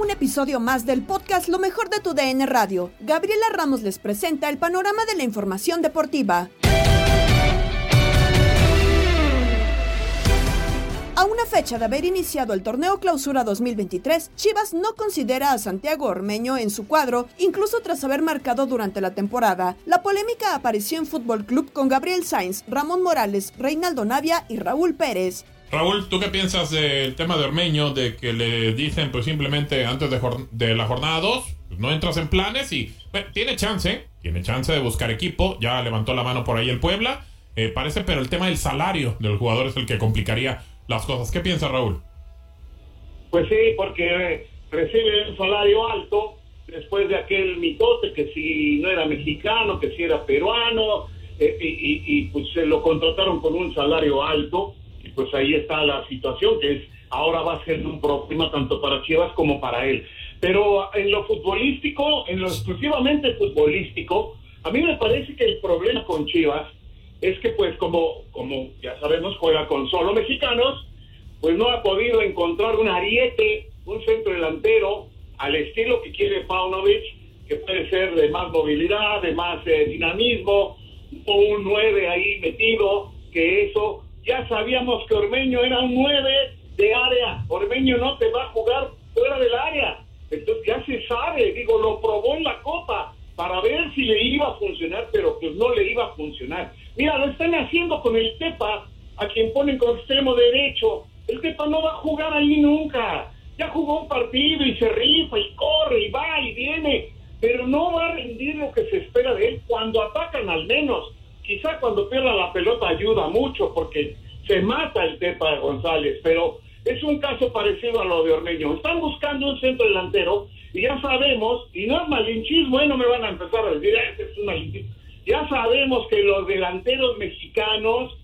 Un episodio más del podcast Lo mejor de tu DN Radio. Gabriela Ramos les presenta el panorama de la información deportiva. A una fecha de haber iniciado el torneo Clausura 2023, Chivas no considera a Santiago Ormeño en su cuadro, incluso tras haber marcado durante la temporada. La polémica apareció en Fútbol Club con Gabriel Sainz, Ramón Morales, Reinaldo Navia y Raúl Pérez. Raúl, ¿tú qué piensas del tema de Ormeño? De que le dicen, pues simplemente antes de, de la jornada 2, pues, no entras en planes y bueno, tiene chance, tiene chance de buscar equipo. Ya levantó la mano por ahí el Puebla, eh, parece, pero el tema del salario del jugador es el que complicaría las cosas. ¿Qué piensa Raúl? Pues sí, porque recibe un salario alto después de aquel mitote que si no era mexicano, que si era peruano, eh, y, y, pues se lo contrataron con un salario alto pues ahí está la situación, que es ahora va a ser un problema tanto para Chivas como para él. Pero en lo futbolístico, en lo exclusivamente futbolístico, a mí me parece que el problema con Chivas es que pues como, como ya sabemos juega con solo mexicanos, pues no ha podido encontrar un ariete, un centro delantero al estilo que quiere Paunovic, que puede ser de más movilidad, de más eh, dinamismo, o un nueve ahí metido, que eso ya sabíamos que Ormeño era un 9 de área. Ormeño no te va a jugar fuera del área. Entonces ya se sabe, digo, lo probó en la copa para ver si le iba a funcionar, pero pues no le iba a funcionar. Mira, lo están haciendo con el Tepa, a quien ponen con extremo derecho. El Tepa no va a jugar ahí nunca. Ya jugó un partido y se rifa y corre y va y viene, pero no va a rendir lo que se espera de él cuando atacan al menos quizá cuando pierda la pelota ayuda mucho porque se mata el Tepa González, pero es un caso parecido a lo de Ormeño. Están buscando un centro delantero y ya sabemos, y no es malinchismo, ¿eh? no me van a empezar a decir, este es un malinchismo. Ya sabemos que los delanteros mexicanos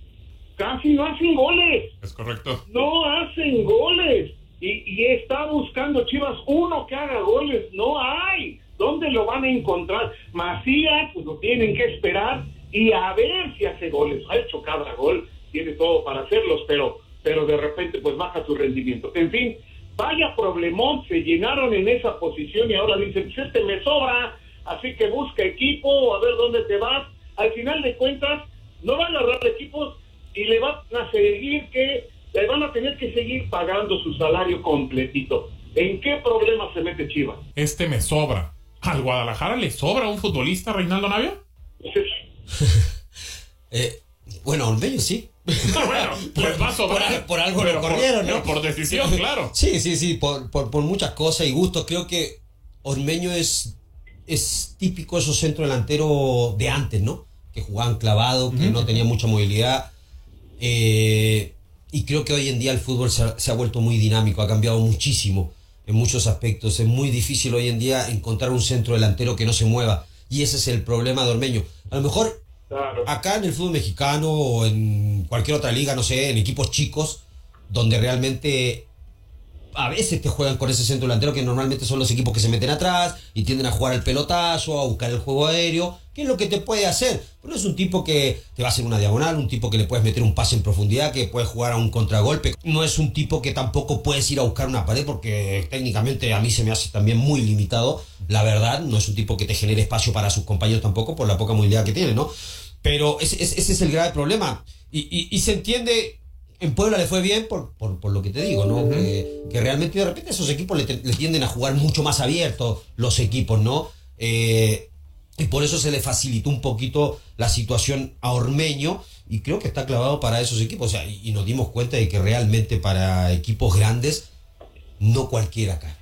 casi no hacen goles. Es correcto. No hacen goles. Y, y está buscando Chivas uno que haga goles. No hay. ¿Dónde lo van a encontrar? Macías, pues lo tienen que esperar y a ver si hace goles. Ha hecho cada gol, tiene todo para hacerlos, pero, pero de repente pues baja su rendimiento. En fin, vaya problemón, se llenaron en esa posición y ahora dicen, pues este me sobra, así que busca equipo, a ver dónde te vas. Al final de cuentas, no van a agarrar equipos y le van a seguir que, le van a tener que seguir pagando su salario completito. ¿En qué problema se mete Chivas? Este me sobra. ¿Al Guadalajara le sobra un futbolista, Reinaldo Navia? eh, bueno, Ormeño sí. bueno, pues sobrar. Por, algo pero lo corrieron, ¿no? Por decisión, claro. Sí, sí, sí, por, por, por muchas cosas y gustos. Creo que Ormeño es, es típico esos centro delantero de antes, ¿no? Que jugaban clavado, que no tenían mucha movilidad. Eh, y creo que hoy en día el fútbol se ha, se ha vuelto muy dinámico, ha cambiado muchísimo en muchos aspectos. Es muy difícil hoy en día encontrar un centro delantero que no se mueva. Y ese es el problema de Ormeño. A lo mejor acá en el fútbol mexicano o en cualquier otra liga, no sé, en equipos chicos, donde realmente a veces te juegan con ese centro delantero que normalmente son los equipos que se meten atrás y tienden a jugar el pelotazo, a buscar el juego aéreo, que es lo que te puede hacer. Pero no es un tipo que te va a hacer una diagonal, un tipo que le puedes meter un pase en profundidad, que puede jugar a un contragolpe. No es un tipo que tampoco puedes ir a buscar una pared porque técnicamente a mí se me hace también muy limitado. La verdad, no es un tipo que te genere espacio para sus compañeros tampoco por la poca movilidad que tiene, ¿no? Pero ese, es el grave problema. Y, y- y se entiende, en Puebla le fue bien por, por, por lo que te digo, ¿no? que, que realmente de repente esos equipos le, tienden a jugar mucho más abiertos los equipos, ¿no? Eh, por eso se le facilitó un poquito la situación a Ormeño y creo que está clavado para esos equipos. O sea, y, y nos dimos cuenta de que realmente para equipos grandes no cualquiera cae.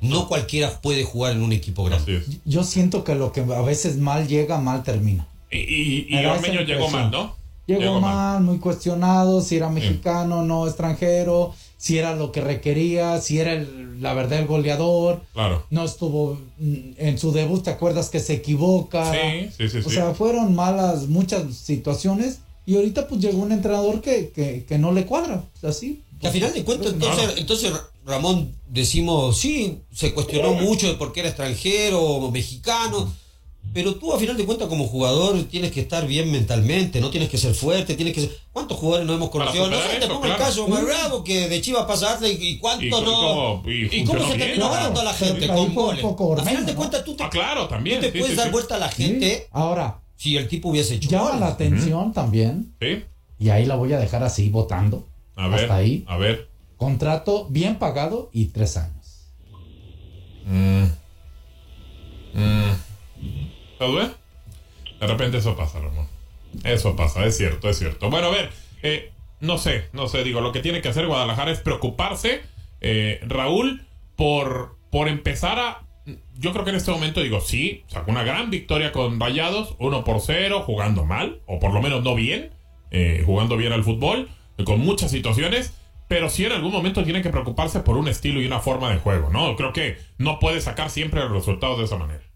No cualquiera puede jugar en un equipo grande. Yo siento que lo que a veces mal llega, mal termina. Y, y, y Ormeño llegó mal, ¿no? Llegó, mal, muy cuestionado, si era mexicano, no extranjero, si era lo que requería, si era el- la verdad el goleador. Claro. No estuvo mm, en su debut, ¿te acuerdas que se equivoca? Sí, sí, sí, O sí. sea, fueron malas muchas situaciones y ahorita pues llegó un entrenador que, que, que no le cuadra. Así. Que a final de cuentas, entonces, entonces Ramón, decimos, sí, se cuestionó mucho de por qué era extranjero o mexicano, pero tú a final de cuentas como jugador tienes que estar bien mentalmente, no tienes que ser fuerte, tienes que ser... ¿Cuántos jugadores no hemos conocido? No sé, te pongo el caso, Omar Bravo, que de Chivas pasa Atlas y, y cuánto Y- no... y ¿Y cómo se terminó claro. ganando a la gente? Con un goles. poco A final de cuentas tú te, Ah, claro, también. tú te sí, puedes sí, dar sí. vuelta a la gente Ahora, si el tipo hubiese hecho llama goles. la atención también, Sí. y ahí la voy a dejar así votando. A ver. Hasta ahí. A ver. Contrato bien pagado y tres años. Mm. Mm. ¿Sabes? De repente eso pasa, Ramón. Eso pasa, es cierto, es cierto. Bueno, a ver, eh, no sé, no sé, digo, lo que tiene que hacer Guadalajara es preocuparse, eh, Raúl, por, por empezar a... Yo creo que en este momento digo, sí, sacó una gran victoria con Rayados, 1 por 0, jugando mal, o por lo menos no bien, eh, jugando bien al fútbol, eh, con muchas situaciones, pero sí en algún momento tiene que preocuparse por un estilo y una forma de juego, ¿no? Creo que no puede sacar siempre los resultados de esa manera.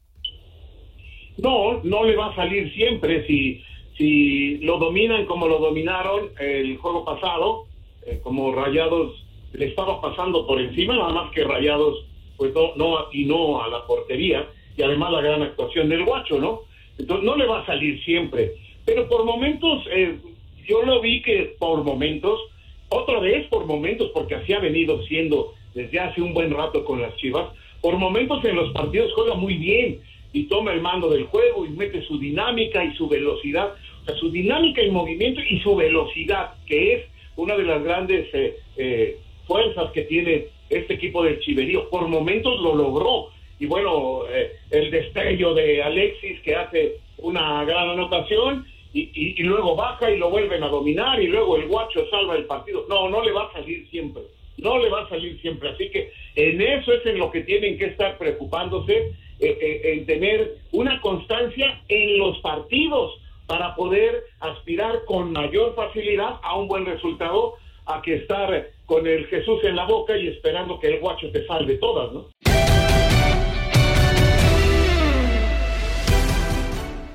No, no le va a salir siempre. Si, si lo dominan como lo dominaron el juego pasado, eh, como Rayados le estaba pasando por encima, nada más que Rayados pues no, no y no a la portería y además la gran actuación del guacho, ¿no? Entonces no le va a salir siempre, pero por momentos eh, yo lo vi que por momentos, otra vez por momentos, porque así ha venido siendo desde hace un buen rato con las Chivas, por momentos en los partidos juega muy bien y toma el mando del juego y mete su dinámica y su velocidad, o sea, su dinámica y movimiento y su velocidad, que es una de las grandes eh, eh, fuerzas que tiene este equipo del Chiverío. Por momentos lo logró. Y bueno, eh, el destello de Alexis que hace una gran anotación y, luego baja y lo vuelven a dominar y luego el guacho salva el partido. No, no le va a salir siempre. No le va a salir siempre. Así que en eso es en lo que tienen que estar preocupándose, en tener una constancia en los partidos para poder aspirar con mayor facilidad a un buen resultado a que estar con el Jesús en la boca y esperando que el guacho te salve todas, ¿no?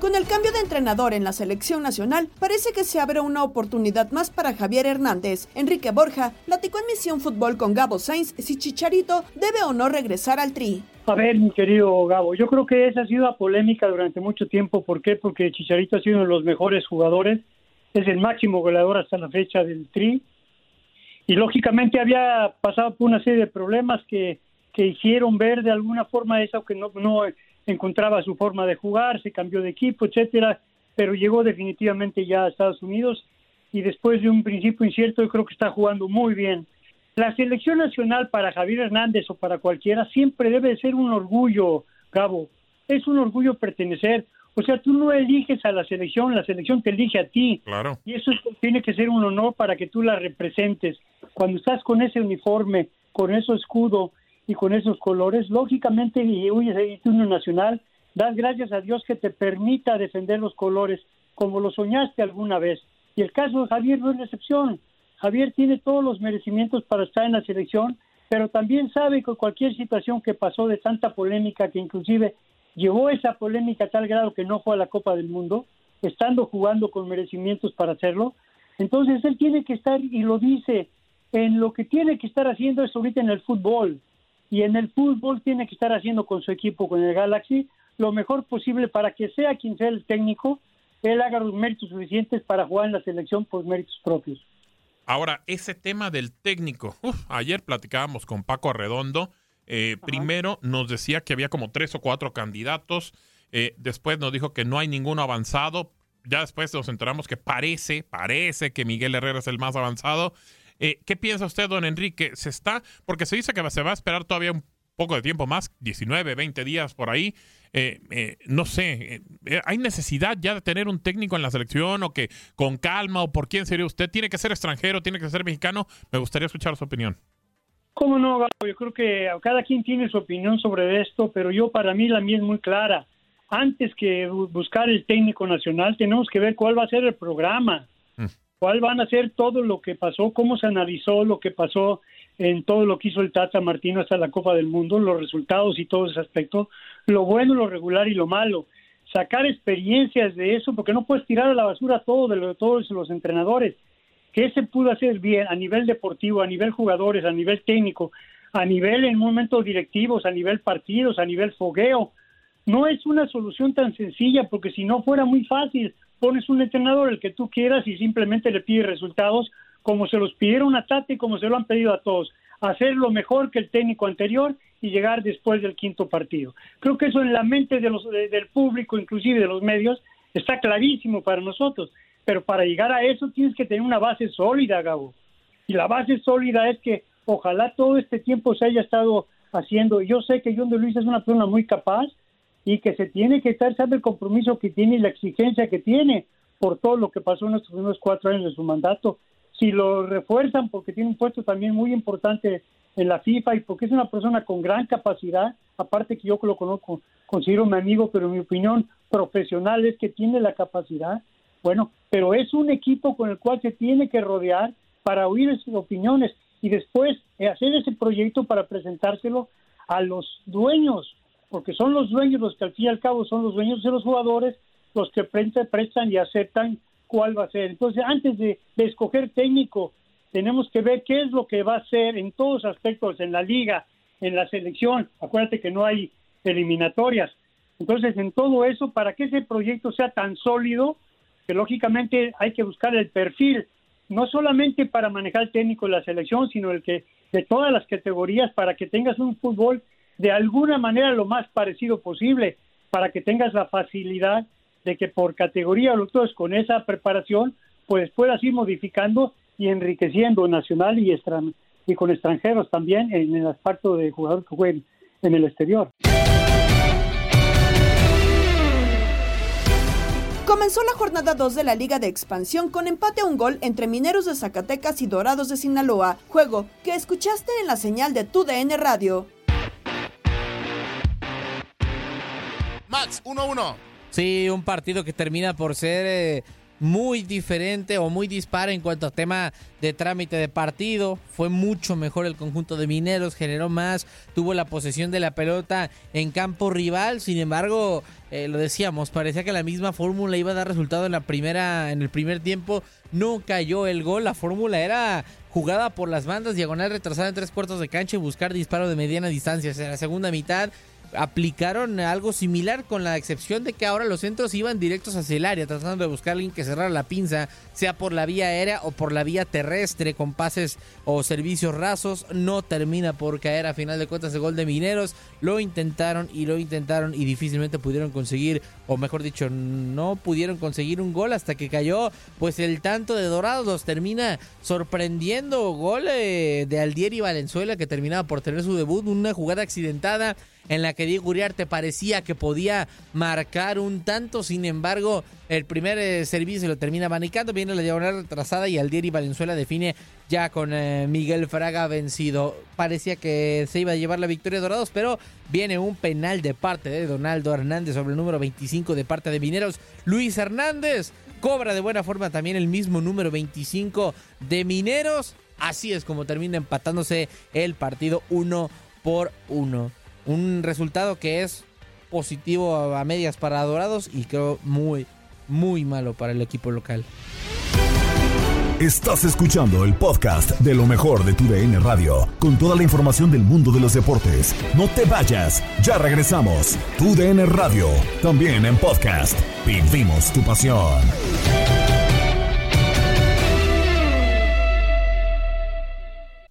Con el cambio de entrenador en la selección nacional, parece que se abre una oportunidad más para Javier Hernández. Enrique Borja platicó en Misión Fútbol con Gabo Sainz si Chicharito debe o no regresar al Tri. A ver, mi querido Gabo, yo creo que esa ha sido la polémica durante mucho tiempo. ¿Por qué? Porque Chicharito ha sido uno de los mejores jugadores, es el máximo goleador hasta la fecha del Tri. Y lógicamente había pasado por una serie de problemas que, que hicieron ver de alguna forma eso que no, no encontraba su forma de jugar, se cambió de equipo, etcétera, pero llegó definitivamente ya a Estados Unidos y después de un principio incierto yo creo que está jugando muy bien. La selección nacional para Javier Hernández o para cualquiera siempre debe ser un orgullo, Gabo. Es un orgullo pertenecer. O sea, tú no eliges a la selección, la selección te elige a ti. Claro. Y eso tiene que ser un honor para que tú la representes. Cuando estás con ese uniforme, con ese escudo y con esos colores, lógicamente, y huyes a uno nacional, das gracias a Dios que te permita defender los colores como lo soñaste alguna vez. Y el caso de Javier no es la excepción. Javier tiene todos los merecimientos para estar en la selección, pero también sabe que cualquier situación que pasó de tanta polémica, que inclusive llevó esa polémica a tal grado que no fue a la Copa del Mundo, estando jugando con merecimientos para hacerlo, entonces él tiene que estar, y lo dice, en lo que tiene que estar haciendo es ahorita en el fútbol, y en el fútbol tiene que estar haciendo con su equipo, con el Galaxy, lo mejor posible para que sea quien sea el técnico, él haga los méritos suficientes para jugar en la selección por méritos propios. Ahora, ese tema del técnico, ayer platicábamos con Paco Arredondo, eh, primero nos decía que había como tres o cuatro candidatos, eh, después nos dijo que no hay ninguno avanzado, ya después nos enteramos que parece, parece que Miguel Herrera es el más avanzado. Eh, ¿Qué piensa usted, don Enrique? ¿Se está, porque se dice que se va a esperar todavía un poco de tiempo más, 19, 20 días por ahí, eh, eh, no sé, eh, ¿hay necesidad ya de tener un técnico en la selección o que con calma o por quién sería usted? ¿Tiene que ser extranjero? ¿Tiene que ser mexicano? Me gustaría escuchar su opinión. ¿Cómo no, Gabo? Yo creo que cada quien tiene su opinión sobre esto, pero yo para mí la mía es muy clara. Antes que buscar el técnico nacional, tenemos que ver cuál va a ser el programa, mm. cuál van a ser todo lo que pasó, cómo se analizó lo que pasó en todo lo que hizo el Tata Martino hasta la Copa del Mundo, los resultados y todo ese aspecto, lo bueno, lo regular y lo malo. Sacar experiencias de eso, porque no puedes tirar a la basura todo de, todos los entrenadores. ¿Qué se pudo hacer bien a nivel deportivo, a nivel jugadores, a nivel técnico, a nivel en momentos directivos, a nivel partidos, a nivel fogueo? No es una solución tan sencilla, porque si no fuera muy fácil, pones un entrenador el que tú quieras y simplemente le pides resultados como se los pidieron a Tate y como se lo han pedido a todos, hacer lo mejor que el técnico anterior y llegar después del quinto partido. Creo que eso en la mente de los, del público, inclusive de los medios, está clarísimo para nosotros, pero para llegar a eso tienes que tener una base sólida, Gabo. Y la base sólida es que ojalá todo este tiempo se haya estado haciendo. Yo sé que John de Luis es una persona muy capaz y que se tiene que estar, sabe el compromiso que tiene y la exigencia que tiene por todo lo que pasó en estos primeros cuatro años de su mandato si lo refuerzan porque tiene un puesto también muy importante en la FIFA y porque es una persona con gran capacidad, aparte que yo lo conozco, considero mi amigo, pero mi opinión profesional es que tiene la capacidad, bueno, pero es un equipo con el cual se tiene que rodear para oír sus opiniones y después hacer ese proyecto para presentárselo a los dueños, porque son los dueños los que al fin y al cabo son los dueños de los jugadores, los que prestan y aceptan cuál va a ser. Entonces, antes de, escoger técnico, tenemos que ver qué es lo que va a hacer en todos aspectos, en la liga, en la selección. Acuérdate que no hay eliminatorias. Entonces, en todo eso, para que ese proyecto sea tan sólido, que lógicamente hay que buscar el perfil, no solamente para manejar el técnico de la selección, sino el que de todas las categorías, para que tengas un fútbol de alguna manera lo más parecido posible, para que tengas la facilidad de que por categoría los con esa preparación pues puedas ir modificando y enriqueciendo nacional y, y con extranjeros también en el aspecto de jugadores que jueguen en el exterior. Comenzó la jornada 2 de la Liga de Expansión con empate a un gol entre Mineros de Zacatecas y Dorados de Sinaloa, juego que escuchaste en la señal de tu DN Radio. Max, 1-1. Sí, un partido que termina por ser eh, muy diferente o muy dispar en cuanto a tema de trámite de partido. Fue mucho mejor el conjunto de Mineros, generó más, tuvo la posesión de la pelota en campo rival. Sin embargo, eh, lo decíamos, parecía que la misma fórmula iba a dar resultado en la primera, en el primer tiempo. No cayó el gol. La fórmula era jugada por las bandas, diagonal retrasada en tres cuartos de cancha y buscar disparo de mediana distancia. En la segunda mitad aplicaron algo similar con la excepción de que ahora los centros iban directos hacia el área, tratando de buscar a alguien que cerrara la pinza, sea por la vía aérea o por la vía terrestre, con pases o servicios rasos. No termina por caer a final de cuentas el gol de Mineros. Lo intentaron y lo intentaron y difícilmente pudieron conseguir, o mejor dicho, no pudieron conseguir un gol hasta que cayó, pues el tanto de Dorados los termina sorprendiendo. Gol eh, de Aldieri Valenzuela que terminaba por tener su debut, una jugada accidentada en la que Diego Uriarte parecía que podía marcar un tanto, sin embargo, el primer eh, servicio lo termina abanicando, viene la diagonal retrasada y Aldieri Valenzuela define ya con eh, Miguel Fraga vencido. Parecía que se iba a llevar la victoria Dorados, pero viene un penal de parte de Donaldo Hernández sobre el número 25 de parte de Mineros. Luis Hernández cobra de buena forma también el mismo número 25 de Mineros. Así es como termina empatándose el partido uno por uno. Un resultado que es positivo a medias para Dorados y creo muy, muy malo para el equipo local. Estás escuchando el podcast de lo mejor de tu DN Radio, con toda la información del mundo de los deportes. No te vayas, ya regresamos. Tu DN Radio, también en podcast. Vivimos tu pasión.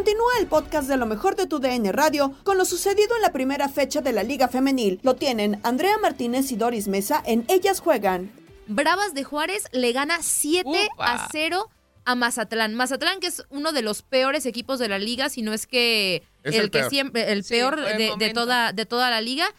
Continúa el podcast de lo mejor de tu DN Radio con lo sucedido en la primera fecha de la Liga Femenil. Lo tienen Andrea Martínez y Doris Mesa en Ellas Juegan. Bravas de Juárez le gana 7 a 0 a Mazatlán. Mazatlán que es uno de los peores equipos de la liga, si no es que Es el, el que peor. siempre el peor de, toda de toda la liga.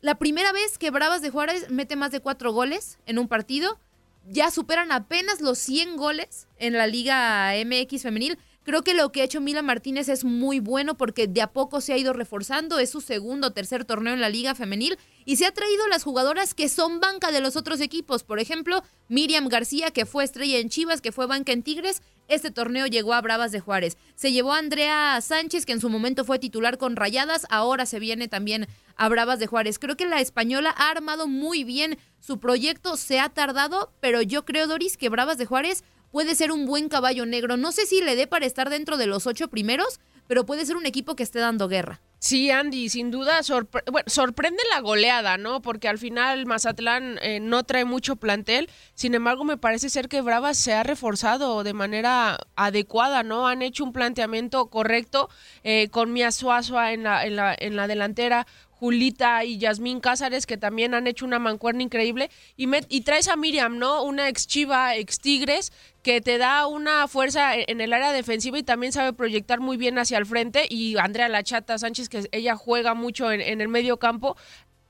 La primera vez que Bravas de Juárez mete más de cuatro goles en un partido, ya superan apenas los 100 goles en la Liga MX femenil. Creo que lo que ha hecho Mila Martínez es muy bueno porque de a poco se ha ido reforzando. Es su segundo o tercer torneo en la Liga Femenil y se ha traído las jugadoras que son banca de los otros equipos. Por ejemplo, Miriam García, que fue estrella en Chivas, que fue banca en Tigres. Este torneo llegó a Bravas de Juárez. Se llevó a Andrea Sánchez, que en su momento fue titular con Rayadas. Ahora se viene también a Bravas de Juárez. Creo que la española ha armado muy bien su proyecto. Se ha tardado, pero yo creo, Doris, que Bravas de Juárez puede ser un buen caballo negro. No sé si le dé para estar dentro de los ocho primeros, pero puede ser un equipo que esté dando guerra. Sí, Andy, sin duda bueno, sorprende la goleada, ¿no? Porque al final Mazatlán eh, no trae mucho plantel. Sin embargo, me parece ser que Bravas se ha reforzado de manera adecuada, ¿no? Han hecho un planteamiento correcto eh, con Mia Suazua en la, en, la, en la delantera. Julita y Yasmín Cázares, que también han hecho una mancuerna increíble. Y, met- y traes a Miriam, ¿no? Una ex Chiva, ex Tigres, que te da una fuerza e- en el área defensiva y también sabe proyectar muy bien hacia el frente. Y Andrea Lachata Sánchez, que ella juega mucho en, el medio campo,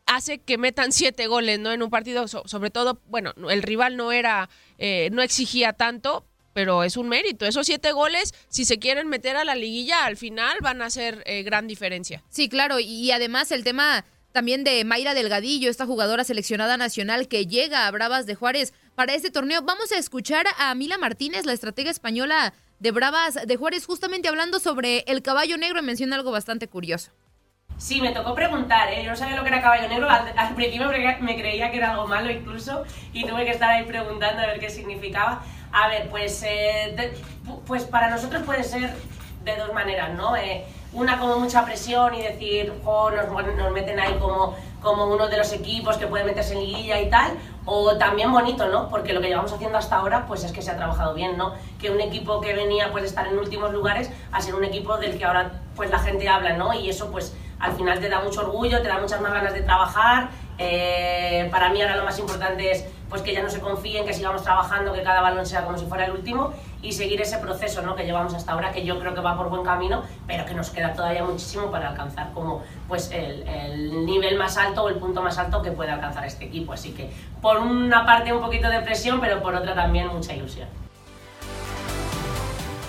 hace que metan siete goles, ¿no? En un partido, so- sobre todo, bueno, el rival no era, eh, no exigía tanto, pero es un mérito. Esos siete goles, si se quieren meter a la liguilla, al final van a hacer eh, gran diferencia. Sí, claro, y además el tema también de Mayra Delgadillo, esta jugadora seleccionada nacional que llega a Bravas de Juárez para este torneo. Vamos a escuchar a Mila Martínez, la estratega española de Bravas de Juárez, justamente hablando sobre el caballo negro menciona algo bastante curioso. Sí, me tocó preguntar, ¿eh? Yo no sabía lo que era caballo negro. Al, al principio me creía, me creía que era algo malo incluso y tuve que estar ahí preguntando a ver qué significaba. A ver, pues, eh, pues para nosotros puede ser de dos maneras, ¿no? Eh, una como mucha presión y decir, nos, nos meten ahí como, como uno de los equipos que puede meterse en liguilla y tal, o también bonito, ¿no? Porque lo que llevamos haciendo hasta ahora, pues es que se ha trabajado bien, ¿no? Que un equipo que venía pues de estar en últimos lugares a ser un equipo del que ahora pues la gente habla, ¿no? Y eso pues al final te da mucho orgullo, te da muchas más ganas de trabajar. Eh, para mí ahora lo más importante es pues que ya no se confíen, que sigamos trabajando, que cada balón sea como si fuera el último y seguir ese proceso ¿no? que llevamos hasta ahora, que yo creo que va por buen camino, pero que nos queda todavía muchísimo para alcanzar como pues el, el nivel más alto o el punto más alto que puede alcanzar este equipo. Así que por una parte un poquito de presión, pero por otra también mucha ilusión.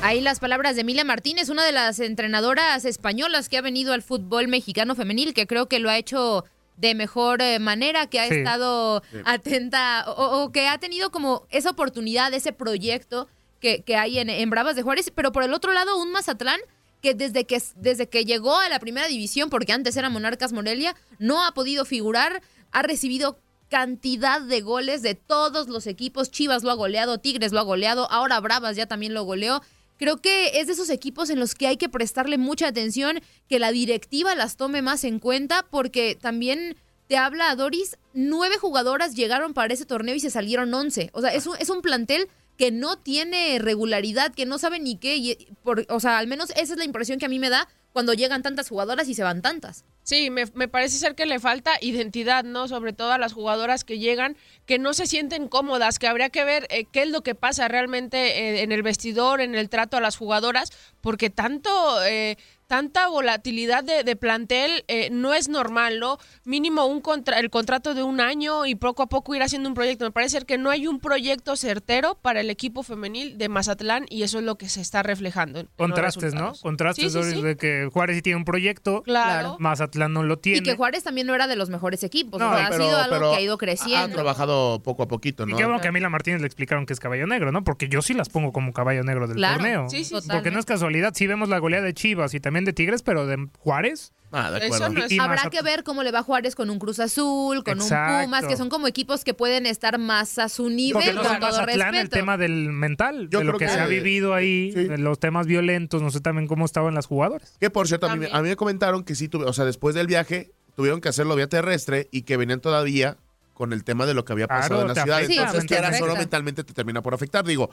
Ahí las palabras de Emilia Martínez, una de las entrenadoras españolas que ha venido al fútbol mexicano femenil, que creo que lo ha hecho de mejor eh, manera, que ha Sí. estado Sí. atenta o, o que ha tenido como esa oportunidad, ese proyecto que, que hay en, en Bravas de Juárez, pero por el otro lado un Mazatlán que desde que desde que llegó a la primera división, porque antes era Monarcas Morelia, no ha podido figurar, ha recibido cantidad de goles de todos los equipos, Chivas lo ha goleado, Tigres lo ha goleado, ahora Bravas ya también lo goleó. Creo que es de esos equipos en los que hay que prestarle mucha atención, que la directiva las tome más en cuenta, porque también te habla Doris, nueve jugadoras llegaron para ese torneo y se salieron once. O sea, es un, es un plantel que no tiene regularidad, que no sabe ni qué. y- por- o sea, al menos esa es la impresión que a mí me da cuando llegan tantas jugadoras y se van tantas. Sí, me, me parece ser que le falta identidad, ¿no? Sobre todo a las jugadoras que llegan, que no se sienten cómodas, que habría que ver eh, qué es lo que pasa realmente eh, en el vestidor, en el trato a las jugadoras, porque tanto... eh, Tanta volatilidad de, de plantel eh, no es normal, ¿no? Mínimo un contra el contrato de un año y poco a poco ir haciendo un proyecto. Me parece ser que no hay un proyecto certero para el equipo femenil de Mazatlán y eso es lo que se está reflejando. en Contrastes, ¿no? Contrastes Sí, sí, Doris, sí. de que Juárez sí tiene un proyecto, Claro. Mazatlán no lo tiene. Y que Juárez también no era de los mejores equipos. No, o sea, pero- ha sido algo pero que ha ido Ha creciendo. trabajado poco a poquito, Y ¿no? qué bueno que a Mila Martínez le explicaron que es caballo negro, ¿no? Porque yo sí las pongo como caballo negro del Claro. torneo. Sí, sí, sí. Porque no es casualidad, sí vemos la goleada de Chivas y también de Tigres, pero de Juárez. Ah, de acuerdo. Eso no es- Y- y Habrá que ver cómo le va a Juárez con un Cruz Azul, con Exacto. un Pumas, que son como equipos que pueden estar más a su nivel, no con todo Mazatlán, el respeto. tema del mental, Yo de lo que, que- se ha vivido ahí, de los temas violentos, no sé también cómo estaban las jugadoras. Que por cierto, a mí, a mí me comentaron que sí, tuve, o sea, después del viaje tuvieron que hacerlo vía terrestre y que venían todavía con el tema de lo que había pasado Claro, en la ciudad. afecta, Entonces, que mentalmente. solo mentalmente te termina por afectar. Digo,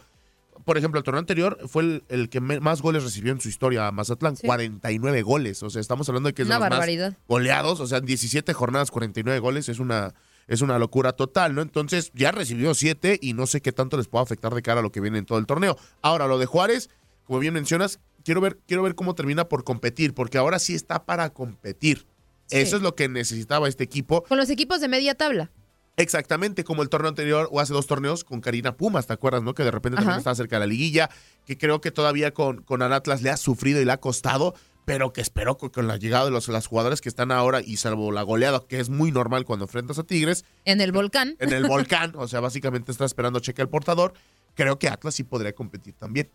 por ejemplo, el torneo anterior fue el, el que me- más goles recibió en su historia, Mazatlán, 49 goles. O sea, estamos hablando de que es de Una los más barbaridad. goleados. O sea, en 17 jornadas, 49 goles. Es una, es una locura total, ¿no? Entonces, ya recibió 7 y no sé qué tanto les puede afectar de cara a lo que viene en todo el torneo. Ahora, lo de Juárez, como bien mencionas, quiero ver, quiero ver cómo termina por competir, porque ahora sí está para competir. Sí. Eso es lo que necesitaba este equipo. Con los equipos de media tabla. Exactamente, como el torneo anterior o hace dos torneos con Karina Pumas, ¿te acuerdas, no? Que de repente también estaba cerca de la liguilla, que creo que todavía con, con el Atlas le ha sufrido y le ha costado, pero que espero que con la llegada de los, las jugadoras que están ahora y salvo la goleada, que es muy normal cuando enfrentas a Tigres, En el volcán. en el volcán, o sea, básicamente está esperando cheque el portador, creo que Atlas sí podría competir también.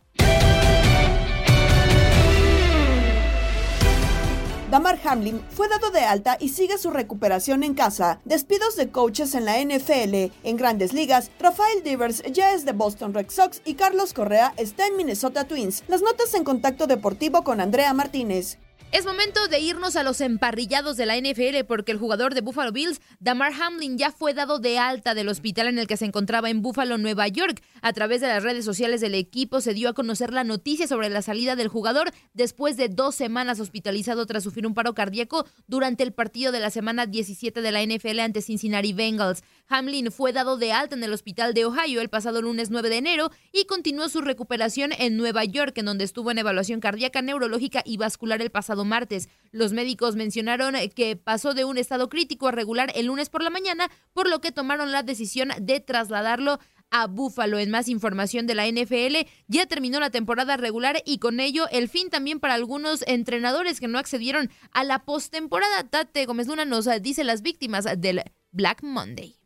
Damar Hamlin fue dado de alta y sigue su recuperación en casa. Despidos de coaches en la NFL. En grandes ligas, Rafael Devers ya es de Boston Red Sox y Carlos Correa está en Minnesota Twins. Las notas en contacto deportivo con Andrea Martínez. Es momento de irnos a los emparrillados de la NFL porque el jugador de Buffalo Bills, Damar Hamlin, ya fue dado de alta del hospital en el que se encontraba en Buffalo, Nueva York. A través de las redes sociales del equipo se dio a conocer la noticia sobre la salida del jugador después de dos semanas hospitalizado tras sufrir un paro cardíaco durante el partido de la semana 17 de la NFL ante Cincinnati Bengals. Hamlin fue dado de alta en el hospital de Ohio el pasado lunes 9 de enero y continuó su recuperación en Nueva York, en donde estuvo en evaluación cardíaca, neurológica y vascular el pasado martes. Los médicos mencionaron que pasó de un estado crítico a regular el lunes por la mañana, por lo que tomaron la decisión de trasladarlo a Búfalo. En más información de la NFL, ya terminó la temporada regular y con ello el fin también para algunos entrenadores que no accedieron a la postemporada. Tate Gómez Luna nos dice las víctimas del Black Monday.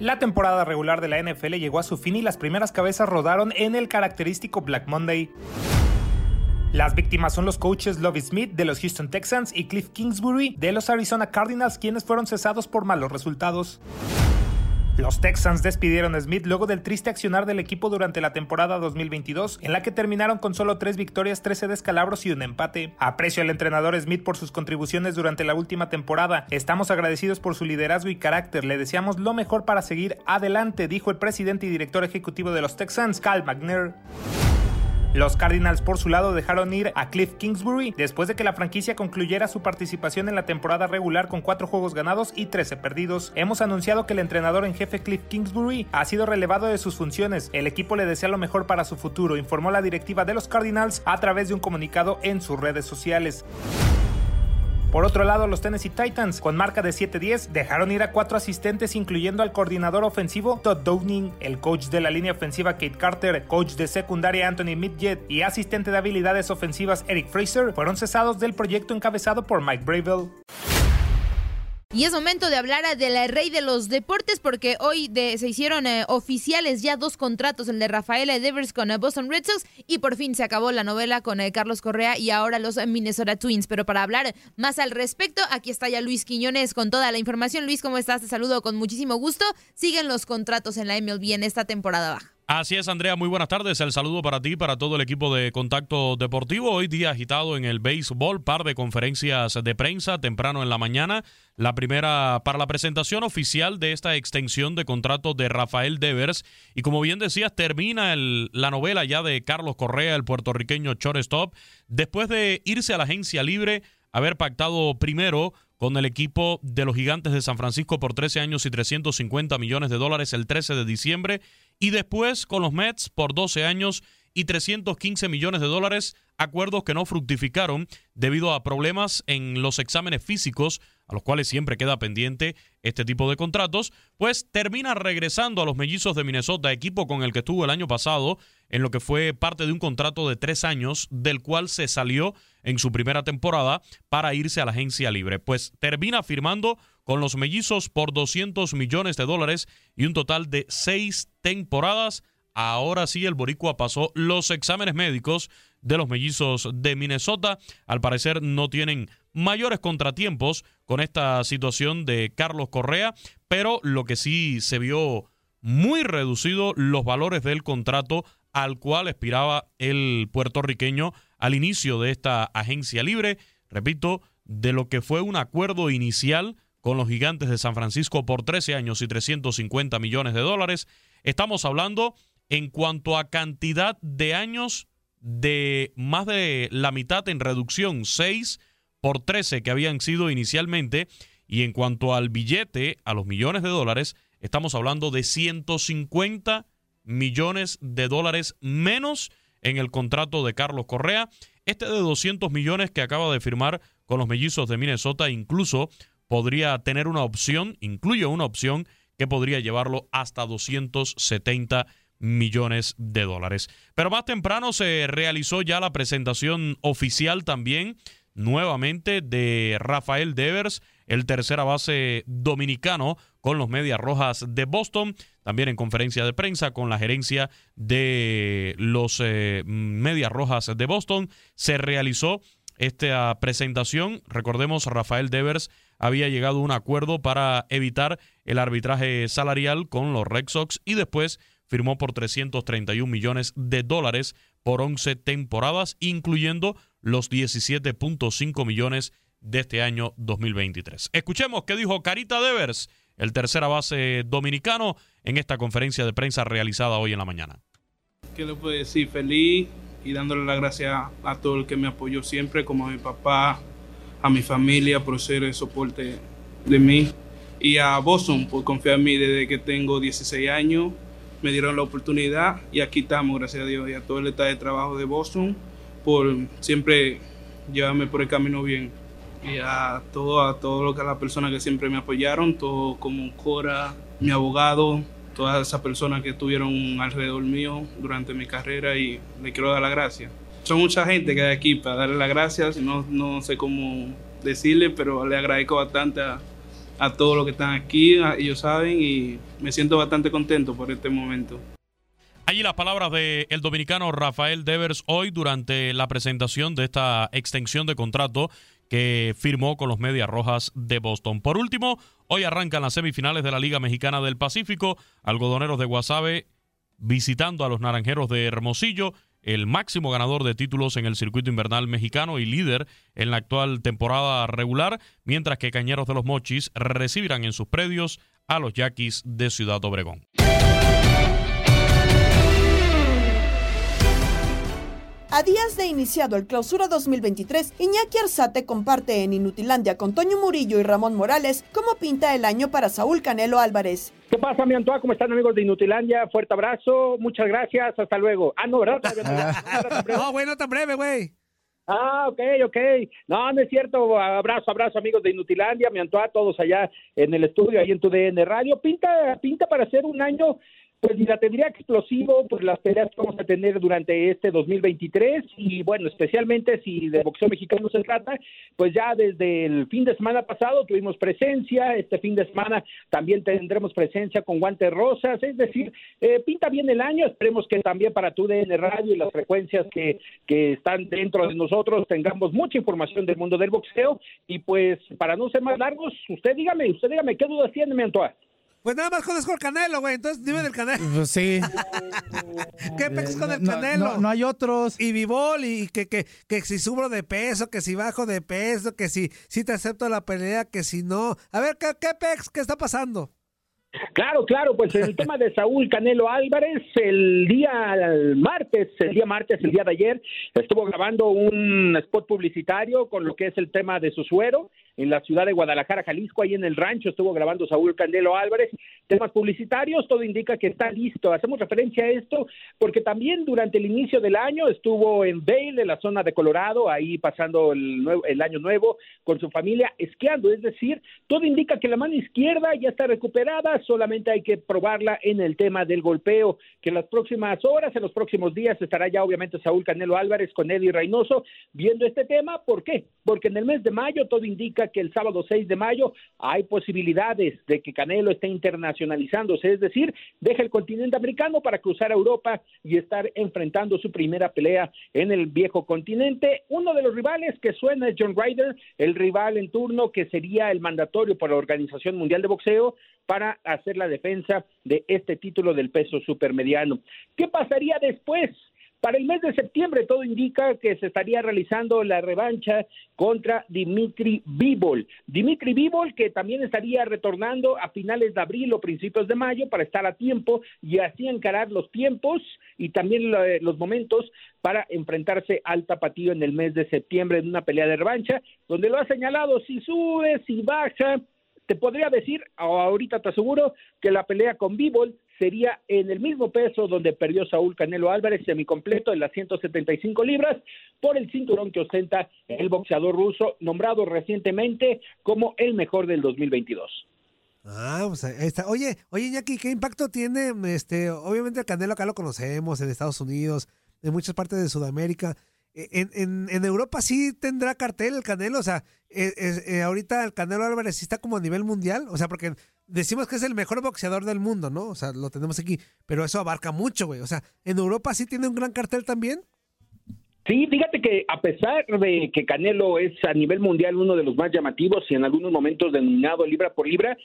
La temporada regular de la NFL llegó a su fin y las primeras cabezas rodaron en el característico Black Monday. Las víctimas son los coaches Lovie Smith de los Houston Texans y Cliff Kingsbury de los Arizona Cardinals, quienes fueron cesados por malos resultados. Los Texans despidieron a Smith luego del triste accionar del equipo durante la temporada 2022, en la que terminaron con solo 3 victorias, 13 descalabros y un empate. Aprecio al entrenador Smith por sus contribuciones durante la última temporada. Estamos agradecidos por su liderazgo y carácter. Le deseamos lo mejor para seguir adelante, dijo el presidente y director ejecutivo de los Texans, Cal McNair. Los Cardinals por su lado dejaron ir a Cliff Kingsbury después de que la franquicia concluyera su participación en la temporada regular con 4 juegos ganados y 13 perdidos. Hemos anunciado que el entrenador en jefe Cliff Kingsbury ha sido relevado de sus funciones. El equipo le desea lo mejor para su futuro, informó la directiva de los Cardinals a través de un comunicado en sus redes sociales. Por otro lado, los Tennessee Titans, con marca de 7-10, dejaron ir a cuatro asistentes, incluyendo al coordinador ofensivo Todd Downing, el coach de la línea ofensiva Kate Carter, coach de secundaria Anthony Midget y asistente de habilidades ofensivas Eric Fraser, fueron cesados del proyecto encabezado por Mike Bravel. Y es momento de hablar del rey de los deportes porque hoy de- se hicieron eh, oficiales ya dos contratos, el de Rafael Devers con eh, Boston Red Sox y por fin se acabó la novela con eh, Carlos Correa y ahora los eh, Minnesota Twins. Pero para hablar más al respecto, aquí está ya Luis Quiñones con toda la información. Luis, ¿cómo estás? Te saludo con muchísimo gusto. Siguen los contratos en la MLB en esta temporada baja. Así es, Andrea, muy buenas tardes. El saludo para ti, para todo el equipo de Contacto Deportivo. Hoy día agitado en el béisbol, par de conferencias de prensa temprano en la mañana. La primera para la presentación oficial de esta extensión de contrato de Rafael Devers. Y como bien decías, termina el, la novela ya de Carlos Correa, el puertorriqueño shortstop, después de irse a la agencia libre, haber pactado primero con el equipo de los Gigantes de San Francisco por 13 años y 350 millones de dólares el 13 de diciembre y después con los Mets por 12 años y 315 millones de dólares, acuerdos que no fructificaron debido a problemas en los exámenes físicos, a los cuales siempre queda pendiente este tipo de contratos, pues termina regresando a los mellizos de Minnesota, equipo con el que estuvo el año pasado, en lo que fue parte de un contrato de tres años, del cual se salió en su primera temporada para irse a la agencia libre. Pues termina firmando con los mellizos por 200 millones de dólares y un total de seis temporadas. Ahora sí, el Boricua pasó los exámenes médicos de los mellizos de Minnesota. Al parecer no tienen mayores contratiempos con esta situación de Carlos Correa, pero lo que sí se vio muy reducido los valores del contrato al cual aspiraba el puertorriqueño al inicio de esta agencia libre. Repito, de lo que fue un acuerdo inicial con los gigantes de San Francisco por 13 años y 350 millones de dólares. Estamos hablando en cuanto a cantidad de años de más de la mitad en reducción, 6 por 13 que habían sido inicialmente. Y en cuanto al billete, a los millones de dólares, estamos hablando de 150 millones de dólares menos en el contrato de Carlos Correa. Este de 200 millones que acaba de firmar con los mellizos de Minnesota incluso podría tener una opción, incluye una opción que podría llevarlo hasta 270 millones de dólares. Pero más temprano se realizó ya la presentación oficial también nuevamente de Rafael Devers, el tercera base dominicano con los Medias Rojas de Boston, también en conferencia de prensa con la gerencia de los eh, Medias Rojas de Boston, se realizó esta presentación. Recordemos, Rafael Devers había llegado a un acuerdo para evitar el arbitraje salarial con los Red Sox y después firmó por 331 millones de dólares por 11 temporadas, incluyendo los 17.5 millones de este año 2023. Escuchemos qué dijo Carita Devers, el tercera base dominicano, en esta conferencia de prensa realizada hoy en la mañana. ¿Qué le puedo decir? Feliz y dándole las gracias a todo el que me apoyó siempre, como a mi papá, a mi familia por ser el soporte de mí y a Boston por confiar en mí desde que tengo 16 años. Me dieron la oportunidad y aquí estamos, gracias a Dios, y a todo el estado de trabajo de Boston por siempre llevarme por el camino bien. Y a todo, a a las personas que siempre me apoyaron, todo como Cora, mi abogado, todas esas personas que estuvieron alrededor mío durante mi carrera y le quiero dar las gracias son mucha gente que hay aquí para darle las gracias. No, no sé cómo decirle, pero le agradezco bastante a, a todos los que están aquí, ellos saben, y me siento bastante contento por este momento. Allí las palabras del el dominicano Rafael Devers hoy durante la presentación de esta extensión de contrato que firmó con los Medias Rojas de Boston. Por último, hoy arrancan las semifinales de la Liga Mexicana del Pacífico, algodoneros de Guasave visitando a los Naranjeros de Hermosillo el máximo ganador de títulos en el circuito invernal mexicano y líder en la actual temporada regular, mientras que Cañeros de los Mochis recibirán en sus predios a los Yaquis de Ciudad Obregón. A días de iniciado el clausura 2023, Iñaki Arzate comparte en Inutilandia con Toño Murillo y Ramón Morales cómo pinta el año para Saúl Canelo Álvarez. ¿Qué pasa, mi Antoine? ¿Cómo están, amigos de Inutilandia? Fuerte abrazo, muchas gracias, hasta luego. Ah, no, ¿verdad? no, güey, no tan breve, güey. Ah, ok, ok. No, no es cierto. Abrazo, abrazo, amigos de Inutilandia, mi Antoine, todos allá en el estudio, ahí en tu DN Radio. Pinta, pinta para ser un año pues la tendría explosivo, pues las peleas que vamos a tener durante este 2023 y bueno, especialmente si de boxeo mexicano se trata, pues ya desde el fin de semana pasado tuvimos presencia, este fin de semana también tendremos presencia con guantes rosas, es decir, eh, pinta bien el año, esperemos que también para tu DN Radio y las frecuencias que, que están dentro de nosotros tengamos mucha información del mundo del boxeo y pues para no ser más largos, usted dígame, usted dígame, ¿qué dudas tiene, Antoine? Pues nada más conozco el Canelo, güey. Entonces dime del Canelo. Pues sí. ¿Qué pex con el no, Canelo? no- no hay otros. Y Vivol, y que, que, que si subo de peso, que si bajo de peso, que si, si te acepto la pelea, que si no. A ver, ¿qué, qué pex? ¿Qué está pasando? Claro, claro, pues el tema de Saúl Canelo Álvarez, el día martes, el día martes, el día de ayer, estuvo grabando un spot publicitario con lo que es el tema de su suero en la ciudad de Guadalajara, Jalisco, ahí en el rancho estuvo grabando Saúl Canelo Álvarez, temas publicitarios, todo indica que está listo. Hacemos referencia a esto porque también durante el inicio del año estuvo en Vail, en la zona de Colorado, ahí pasando el, nuevo- el año nuevo con su familia esquiando, es decir, todo indica que la mano izquierda ya está recuperada, solamente hay que probarla en el tema del golpeo, que en las próximas horas, en los próximos días estará ya obviamente Saúl Canelo Álvarez con Eddie Reynoso viendo este tema, ¿por qué? Porque en el mes de mayo todo indica que el sábado 6 de mayo hay posibilidades de que Canelo esté internacionalizándose, es decir, deja el continente americano para cruzar a Europa y estar enfrentando su primera pelea en el viejo continente. Uno de los rivales que suena es John Ryder, el rival en turno que sería el mandatorio por la Organización Mundial de Boxeo para hacer la defensa de este título del peso supermediano. ¿Qué pasaría después? Para el mes de septiembre todo indica que se estaría realizando la revancha contra Dimitri Bivol. Dimitri Bivol que también estaría retornando a finales de abril o principios de mayo para estar a tiempo y así encarar los tiempos y también los momentos para enfrentarse al tapatío en el mes de septiembre en una pelea de revancha, donde lo ha señalado si sube, si baja, te podría decir, ahorita te aseguro, que la pelea con Bivol sería en el mismo peso donde perdió Saúl Canelo Álvarez semicompleto en las 175 libras por el cinturón que ostenta el boxeador ruso nombrado recientemente como el mejor del 2022. Ah, pues. Oye, oye, Iñaki, ¿qué impacto tiene? Este, obviamente el Canelo acá lo conocemos en Estados Unidos, en muchas partes de Sudamérica. En, en, en Europa sí tendrá cartel el Canelo, o sea, eh, eh, ahorita el Canelo Álvarez sí está como a nivel mundial, o sea, porque decimos que es el mejor boxeador del mundo, ¿no? O sea, lo tenemos aquí, pero eso abarca mucho, güey. O sea, ¿en Europa sí tiene un gran cartel también? Sí, fíjate que a pesar de que Canelo es a nivel mundial uno de los más llamativos y en algunos momentos denominado libra por libra,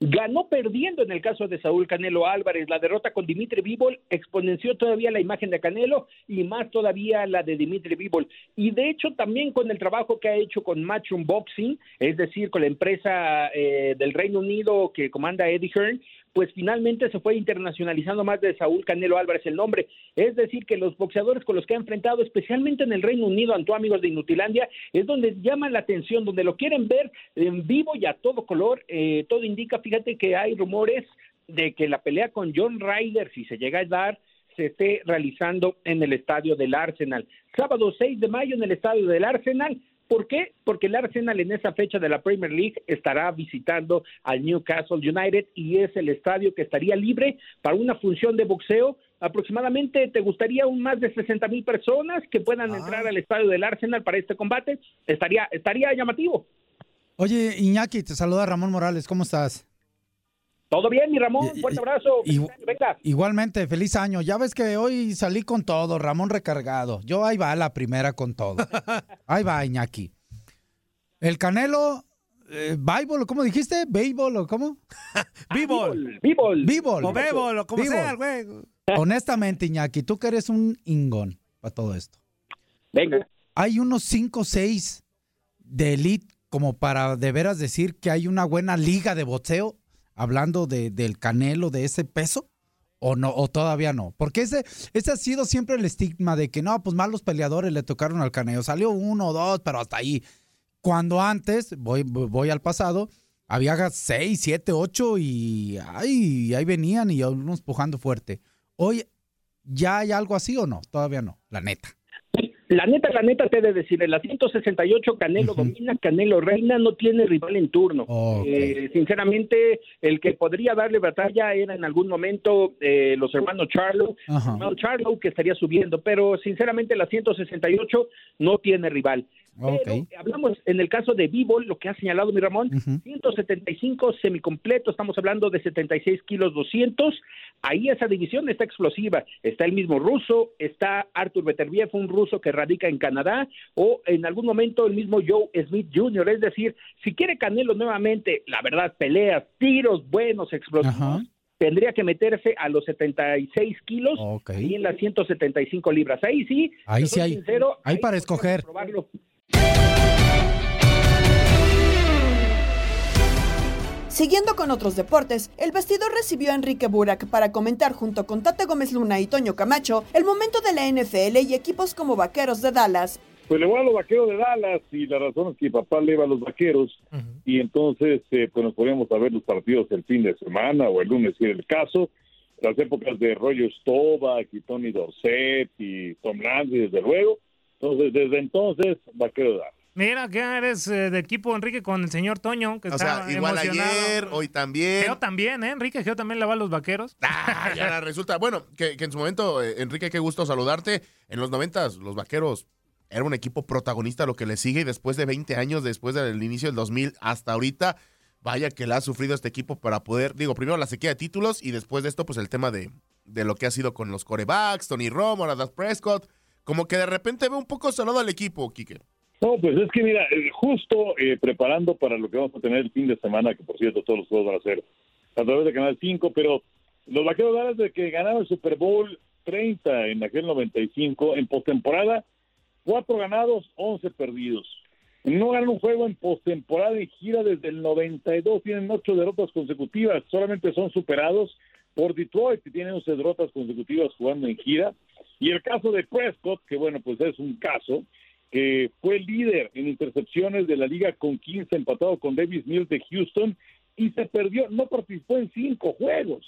ganó perdiendo en el caso de Saúl Canelo Álvarez. La derrota con Dimitri Bivol exponenció todavía la imagen de Canelo y más todavía la de Dimitri Bivol. Y de hecho también con el trabajo que ha hecho con Matchroom Boxing, es decir, con la empresa eh, del Reino Unido que comanda Eddie Hearn, pues finalmente se fue internacionalizando más de Saúl Canelo Álvarez el nombre. Es decir, que los boxeadores con los que ha enfrentado, especialmente en el Reino Unido, ante amigos de Inutilandia, es donde llaman la atención, donde lo quieren ver en vivo y a todo color. Eh, todo indica, fíjate que hay rumores de que la pelea con John Ryder, si se llega a dar, se esté realizando en el estadio del Arsenal. Sábado 6 de mayo en el estadio del Arsenal. ¿Por qué? Porque el Arsenal en esa fecha de la Premier League estará visitando al Newcastle United y es el estadio que estaría libre para una función de boxeo. Aproximadamente, ¿te gustaría un más de 60 mil personas que puedan entrar al estadio del Arsenal para este combate? Estaría, estaría llamativo. Oye, Iñaki, te saluda Ramón Morales, ¿cómo estás? Todo bien, mi Ramón, fuerte abrazo. Venga. Igualmente, feliz año. Ya ves que hoy salí con todo, Ramón recargado. Yo ahí va la primera con todo. Ahí va, Iñaki. El Canelo, eh, Bible, ¿cómo dijiste? ¿Béisbol o cómo? Bivol. Bivol. Bivol. O Bébol, o como Bivol. sea, güey. Honestamente, Iñaki, tú que eres un ingón para todo esto. Venga. Hay unos 5 o 6 de elite como para de veras decir que hay una buena liga de boxeo, hablando de, del canelo, de ese peso, o no, o todavía no. Porque ese, ese ha sido siempre el estigma de que no, pues malos peleadores le tocaron al canelo. Salió uno o dos, pero hasta ahí. Cuando antes, voy, voy al pasado, había 6, 7, 8 y ay, ahí venían y unos pujando fuerte. Hoy, ¿ya hay algo así o no? Todavía no, la neta. La neta, la neta, te he de decir, en la 168 Canelo domina, Canelo reina, no tiene rival en turno. Eh, sinceramente, el que podría darle batalla era en algún momento eh, los hermanos Charlo, Ajá. hermano Charlo que estaría subiendo, pero sinceramente la 168 no tiene rival. Hablamos en el caso de Vivo, lo que ha señalado mi Ramón, 175 semicompleto, estamos hablando de 76 kilos 200. Ahí esa división está explosiva. Está el mismo ruso, está Arthur Beterbiev, un ruso que radica en Canadá, o en algún momento el mismo Joe Smith Jr. Es decir, si quiere Canelo nuevamente, la verdad, peleas, tiros buenos, explosivos. Tendría que meterse a los 76 kilos y en las 175 libras. Ahí sí. Ahí sí hay, sincero, hay para escoger. probarlo. Siguiendo con otros deportes, el vestidor recibió a Enrique Burak para comentar junto con Tate Gómez Luna y Toño Camacho el momento de la NFL y equipos como Vaqueros de Dallas. Pues le voy a los vaqueros de Dallas y la razón es que papá le va a los vaqueros y entonces eh, pues nos poníamos a ver los partidos el fin de semana o el lunes si era el caso. Las épocas de Roger Staubach y Tony Dorset y Tom Landry desde luego. Entonces desde entonces vaquero Dallas. Mira que eres eh, de equipo, Enrique, con el señor Toño, que O está sea, igual emocionado. ayer, hoy también. Geo también, ¿eh? Enrique Geo también le va a los vaqueros. Ah, y ahora resulta, bueno, que, que en su momento, eh, Enrique, qué gusto saludarte. En los noventas, los vaqueros era un equipo protagonista lo que le sigue y después de 20 años, después del inicio del 2000 hasta ahorita, vaya que le ha sufrido este equipo para poder, digo, primero la sequía de títulos y después de esto, pues el tema de, de lo que ha sido con los corebacks, Tony Romo, Dak Prescott, como que de repente ve un poco salado al equipo, Quique. No, pues es que mira, eh, justo eh, preparando para lo que vamos a tener el fin de semana, que por cierto todos los juegos van a ser a través de Canal 5, pero los vaqueros Dallas de que ganaron el Super Bowl 30 en aquel 95, en postemporada, cuatro ganados, 11 perdidos. No ganan un juego en postemporada y gira desde el 92, tienen ocho derrotas consecutivas, solamente son superados por Detroit, que tiene 11 derrotas consecutivas jugando en gira. Y el caso de Prescott, que bueno, pues es un caso, que fue líder en intercepciones de la liga con 15, empatado con Davis Mills de Houston, y se perdió, no participó en cinco juegos.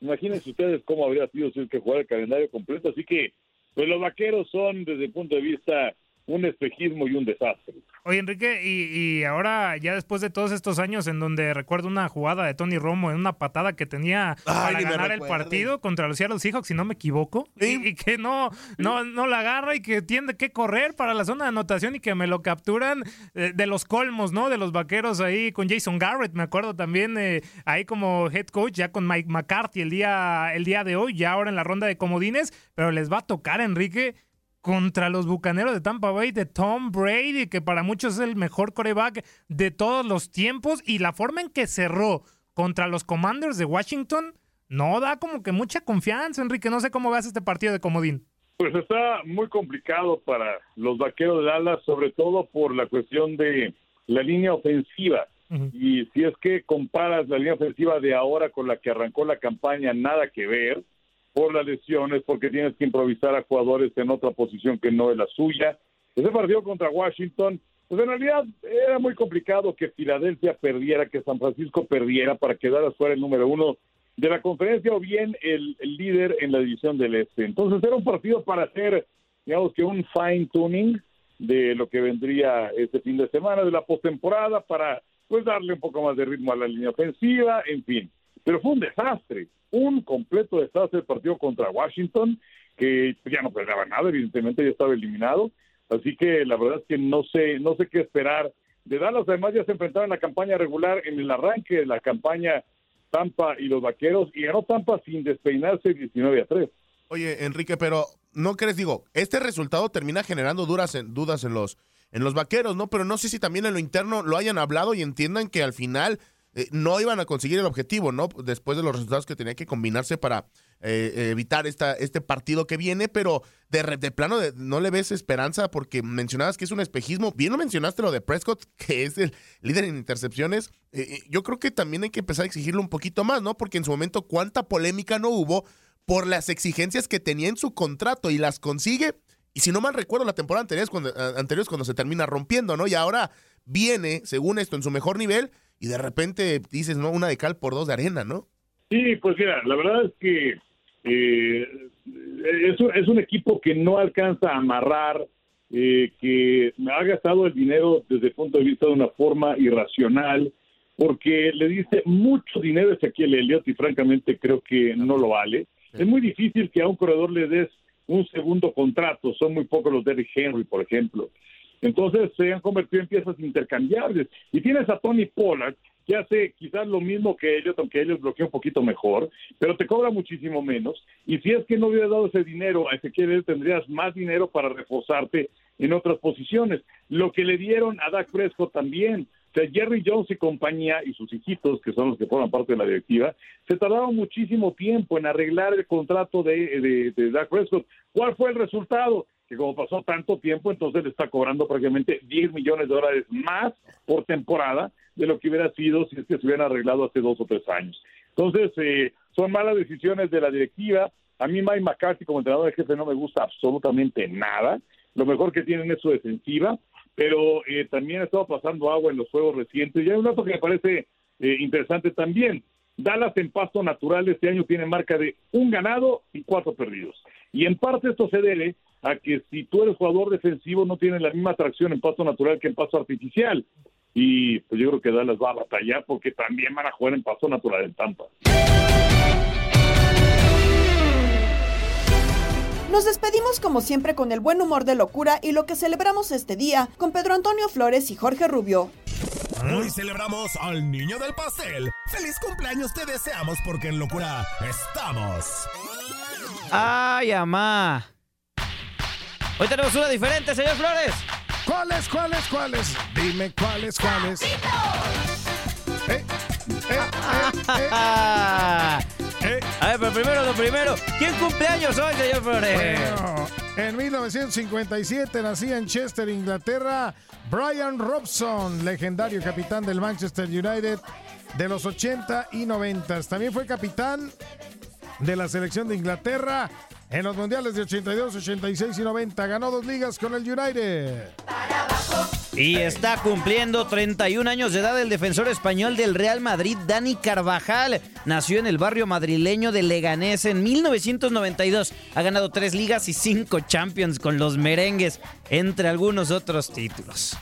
Imagínense ustedes cómo habría sido si que jugara el calendario completo. Así que, pues los vaqueros son, desde el punto de vista, un espejismo y un desastre. Oye, Enrique, y, y ahora ya después de todos estos años en donde recuerdo una jugada de Tony Romo en una patada que tenía para ganar el partido contra los Seattle Seahawks, si no me equivoco, y, y que no, no, no la agarra y que tiene que correr para la zona de anotación y que me lo capturan eh, de los colmos, ¿no? De los vaqueros ahí con Jason Garrett, me acuerdo también eh, ahí como head coach ya con Mike McCarthy el día, el día de hoy, ya ahora en la ronda de comodines, pero les va a tocar, Enrique, contra los Bucaneros de Tampa Bay de Tom Brady, que para muchos es el mejor coreback de todos los tiempos, y la forma en que cerró contra los Commanders de Washington no da como que mucha confianza, Enrique. No sé cómo vas este partido de comodín. Pues está muy complicado para los vaqueros de Dallas, sobre todo por la cuestión de la línea ofensiva. Y si es que comparas la línea ofensiva de ahora con la que arrancó la campaña, nada que ver por las lesiones, porque tienes que improvisar a jugadores en otra posición que no es la suya. Ese partido contra Washington, pues en realidad era muy complicado que Filadelfia perdiera, que San Francisco perdiera para quedar fuera el número uno de la conferencia o bien el, el líder en la división del Este. Entonces era un partido para hacer, digamos que un fine tuning de lo que vendría este fin de semana, de la postemporada, para pues darle un poco más de ritmo a la línea ofensiva, en fin. Pero fue un desastre, un completo desastre el partido contra Washington, que ya no peleaba nada, evidentemente ya estaba eliminado. Así que la verdad es que no sé, no sé qué esperar de Dallas. Además ya se enfrentaron en la campaña regular en el arranque de la campaña Tampa y los Vaqueros y ganó Tampa sin despeinarse 19 a 3. Oye, Enrique, pero no crees, digo, este resultado termina generando duras en, dudas en los, en los vaqueros, ¿no? Pero no sé si también en lo interno lo hayan hablado y entiendan que al final eh, no iban a conseguir el objetivo, ¿no? Después de los resultados que tenía que combinarse para eh, evitar esta, este partido que viene, pero de, de plano de- no le ves esperanza porque mencionabas que es un espejismo. Bien lo mencionaste lo de Prescott, que es el líder en intercepciones. Eh, eh, yo creo que también hay que empezar a exigirle un poquito más, ¿no? Porque en su momento cuánta polémica no hubo por las exigencias que tenía en su contrato y las consigue. Y si no mal recuerdo, la temporada anterior es cuando, anterior es cuando se termina rompiendo, ¿no? Y ahora viene, según esto, en su mejor nivel y de repente dices, ¿no? Una de cal por dos de arena, ¿no? Sí, pues mira, la verdad es que eh, es, un, es un equipo que no alcanza a amarrar, eh, que ha gastado el dinero desde el punto de vista de una forma irracional, porque le dice mucho dinero a Ezequiel Elliott y francamente creo que no lo vale. Es muy difícil que a un corredor le des un segundo contrato, son muy pocos los Derrick Henry, por ejemplo. Entonces se han convertido en piezas intercambiables. Y tienes a Tony Pollard, que hace quizás lo mismo que ellos, aunque ellos bloquea un poquito mejor, pero te cobra muchísimo menos. Y si es que no hubieras dado ese dinero a Ezequiel, tendrías más dinero para reforzarte en otras posiciones. Lo que le dieron a Dak Prescott también. O sea, Jerry Jones y compañía y sus hijitos, que son los que forman parte de la directiva, se tardaron muchísimo tiempo en arreglar el contrato de, de, de Dak Prescott. ¿Cuál fue el resultado? Como pasó tanto tiempo, entonces le está cobrando prácticamente 10 millones de dólares más por temporada de lo que hubiera sido si es que se hubieran arreglado hace dos o tres años. Entonces, eh, son malas decisiones de la directiva. A mí Mike McCarthy como entrenador de jefe no me gusta absolutamente nada. Lo mejor que tienen es su defensiva, pero eh, también ha estado pasando agua en los juegos recientes. Y hay un dato que me parece eh, interesante también. Dallas en pasto natural este año tiene marca de un ganado y cuatro perdidos. Y en parte esto se debe a que si tú eres jugador defensivo no tienes la misma atracción en pasto natural que en pasto artificial. Y pues yo creo que Dallas va a batallar porque también van a jugar en pasto natural en Tampa. Nos despedimos como siempre con el buen humor de locura y lo que celebramos este día con Pedro Antonio Flores y Jorge Rubio. Hoy celebramos al niño del pastel. ¡Feliz cumpleaños te deseamos porque en locura estamos! ¡Ay, amá! Hoy tenemos una diferente, señor Flores. ¿Cuáles, cuáles, cuáles? Dime cuáles, cuáles. Eh, eh, eh, eh. A ver, pero primero lo primero. ¿Quién cumpleaños hoy, señor Flores? Bueno, en 1957 nacía en Chester, Inglaterra, Brian Robson, legendario capitán del Manchester United de los 80 y 90. También fue capitán de la selección de Inglaterra en los mundiales de 82, 86 y 90. Ganó dos ligas con el United. Y está cumpliendo 31 años de edad el defensor español del Real Madrid, Dani Carvajal. Nació en el barrio madrileño de Leganés en 1992. Ha ganado tres ligas y cinco Champions con los merengues, entre algunos otros títulos.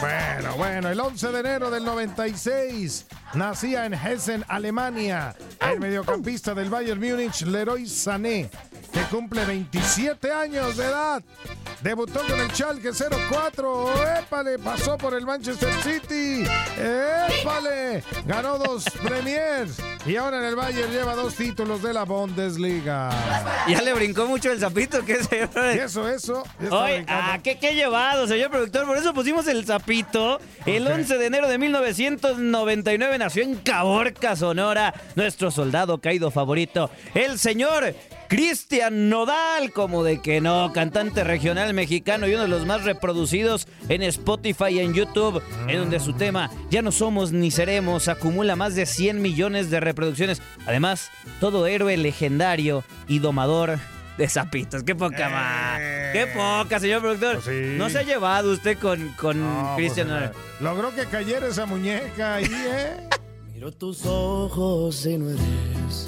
Bueno, bueno, el 11 de enero del 96 nacía en Hessen, Alemania, el mediocampista del Bayern Múnich, Leroy Sané, que cumple 27 años de edad. Debutó con el Schalke 04. ¡Épale! Pasó por el Manchester City. ¡Épale! Ganó dos Premiers. Y ahora en el Bayern lleva dos títulos de la Bundesliga. Ya le brincó mucho el zapito, ¿qué? Y eso, eso. Oye, ah, ¿qué, qué llevado, señor productor. Por eso pusimos el zapito. El 11 de enero de 1999 nació en Caborca, Sonora, nuestro soldado caído favorito, el señor Cristian Nodal, como de que no, cantante regional mexicano y uno de los más reproducidos en Spotify y en YouTube, en donde su tema Ya no somos ni seremos acumula más de 100 millones de reproducciones. Además, todo héroe legendario y domador de zapitos. ¡Qué poca más! ¡Qué poca, señor productor! No se ha llevado usted con, con No, pues, Cristian Nodal. Logró que cayera esa muñeca ahí, ¿eh? Miro tus ojos y no eres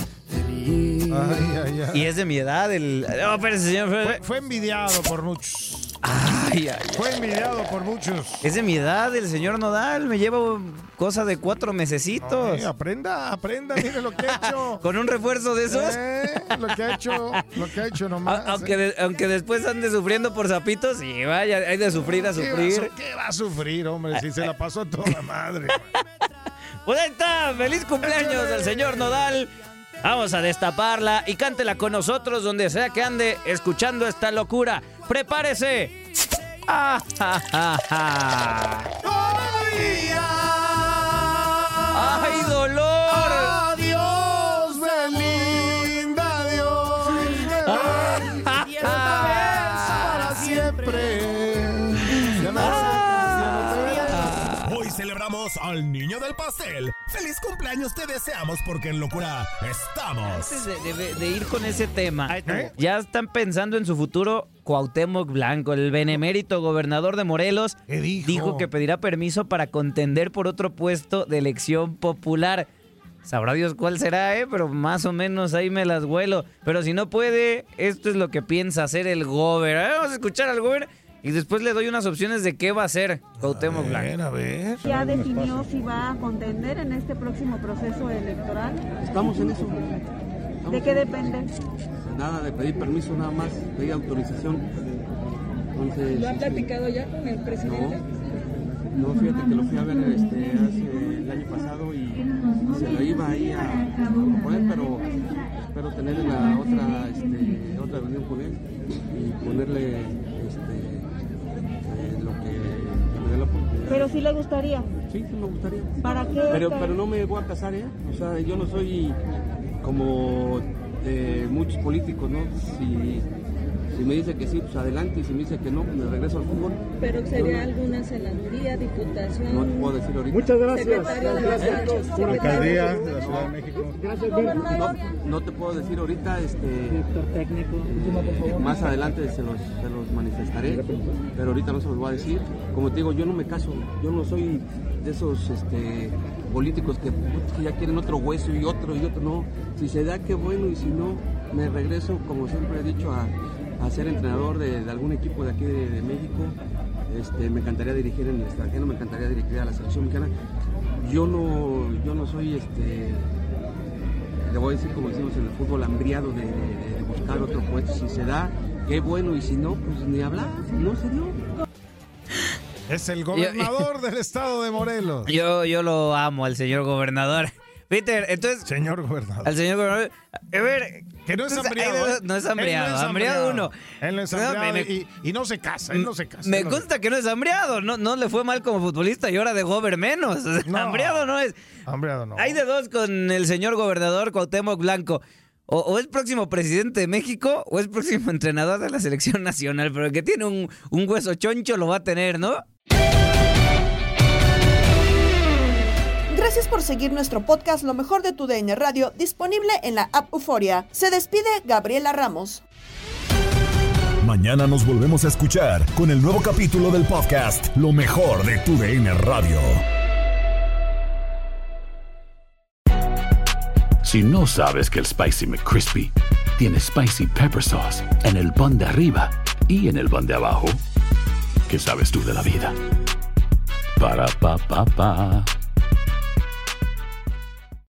feliz. Ay, ay, ay. Y es de mi edad el... No, espérese, señor. Fue, fue envidiado por muchos. Ay, ay, Fue envidiado por muchos. Es de mi edad el señor Nodal. Me lleva cosa de cuatro mesecitos. Ay, aprenda, aprenda, mire lo que ha hecho. Con un refuerzo de esos. Eh, lo que ha hecho, lo que ha hecho nomás. A- aunque, de- aunque después ande sufriendo por zapitos, sí, vaya, hay de sufrir a ¿Qué va sufrir. su- ¿Qué va a sufrir, hombre? Si se la pasó a toda madre. Pues ahí está, feliz cumpleaños del señor Nodal. Vamos a destaparla y cántela con nosotros donde sea que ande escuchando esta locura. ¡Prepárese! ¡Ah, ja, ja, ja! ¡Ay, dolor! Al niño del pastel. ¡Feliz cumpleaños te deseamos porque en locura estamos! Antes de, de- de ir con ese tema, ya están pensando en su futuro. Cuauhtémoc Blanco, el benemérito gobernador de Morelos, dijo? que pedirá permiso para contender por otro puesto de elección popular. Sabrá Dios cuál será, ¿eh? Pero más o menos ahí me las vuelo. Pero si no puede, esto es lo que piensa hacer el gober. Vamos a escuchar al gober y después le doy unas opciones de qué va a hacer Cuauhtémoc Blanco. A ver. ¿Ya definió si va a contender en este próximo proceso electoral? Estamos en eso. ¿De qué depende? Nada de pedir permiso, nada más, pedir autorización. Entonces, ¿Lo ha platicado ya con el presidente? No, fíjate que lo fui a ver este, hace el año pasado y se lo iba ahí a proponer, pero espero tener la otra, este, otra reunión con él y ponerle Pero sí le gustaría. Sí, sí me gustaría. ¿Para qué? Pero, pero no me voy a casar, ¿eh? O sea, yo no soy como de muchos políticos, ¿no? Si, si me dice que sí, pues adelante, y si me dice que no, pues me regreso al fútbol. Pero sería alguna senaduría, diputación. No, te puedo decir ahorita. Muchas gracias. Secretario de las Gracias. Por alcaldía de la Ciudad de México. Gracias, no, no te puedo decir ahorita, este, más adelante se los, se los manifestaré, pero ahorita no se los voy a decir. Como te digo, yo no me caso, yo no soy de esos este, políticos que, putz, que ya quieren otro hueso y otro y otro, no. Si se da, qué bueno, y si no, me regreso, como siempre he dicho, a, a ser entrenador de, de algún equipo de aquí de, de México. Este, me encantaría dirigir en el extranjero, me encantaría dirigir a la selección mexicana. Yo no, yo no soy este, le voy a decir como decimos en el fútbol, hambriado de, de- de buscar otro puesto. Si se da, qué bueno, y si no, pues ni hablar, no se dio. Es el gobernador del estado de Morelos. Yo, yo lo amo al señor gobernador. Peter, entonces. Señor gobernador. Al señor gobernador. A ver. Que no es hambriado. ¿eh? No es hambriado. hambriado uno. Él no es hambriado y, y no se casa, él no se casa. Me no- consta que no es hambriado. No, no le fue mal como futbolista y ahora de gober menos. Hambriado no es. Hambriado no. Hay de dos con el señor gobernador Cuauhtémoc Blanco. O, o es próximo presidente de México o es próximo entrenador de la selección nacional. Pero el que tiene un, un hueso choncho lo va a tener, ¿no? Gracias por seguir nuestro podcast Lo mejor de tu DN Radio, disponible en la app Euforia. Se despide Gabriela Ramos. Mañana nos volvemos a escuchar con el nuevo capítulo del podcast Lo mejor de tu DN Radio. Si no sabes que el Spicy McCrispy tiene Spicy Pepper Sauce en el pan de arriba y en el pan de abajo, ¿qué sabes tú de la vida? Para, pa, pa, pa.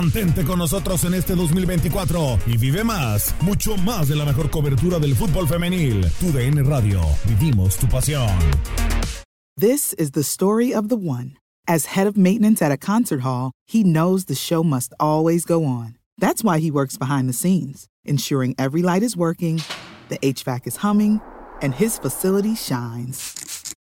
Mantente con nosotros en este 2024 y vive más, mucho más de la mejor cobertura del fútbol femenil. Tu DN Radio, vivimos tu pasión. This is the story of the one. As head of maintenance at a concert hall, he knows the show must always go on. That's why he works behind the scenes, ensuring every light is working, the HVAC is humming, and his facility shines.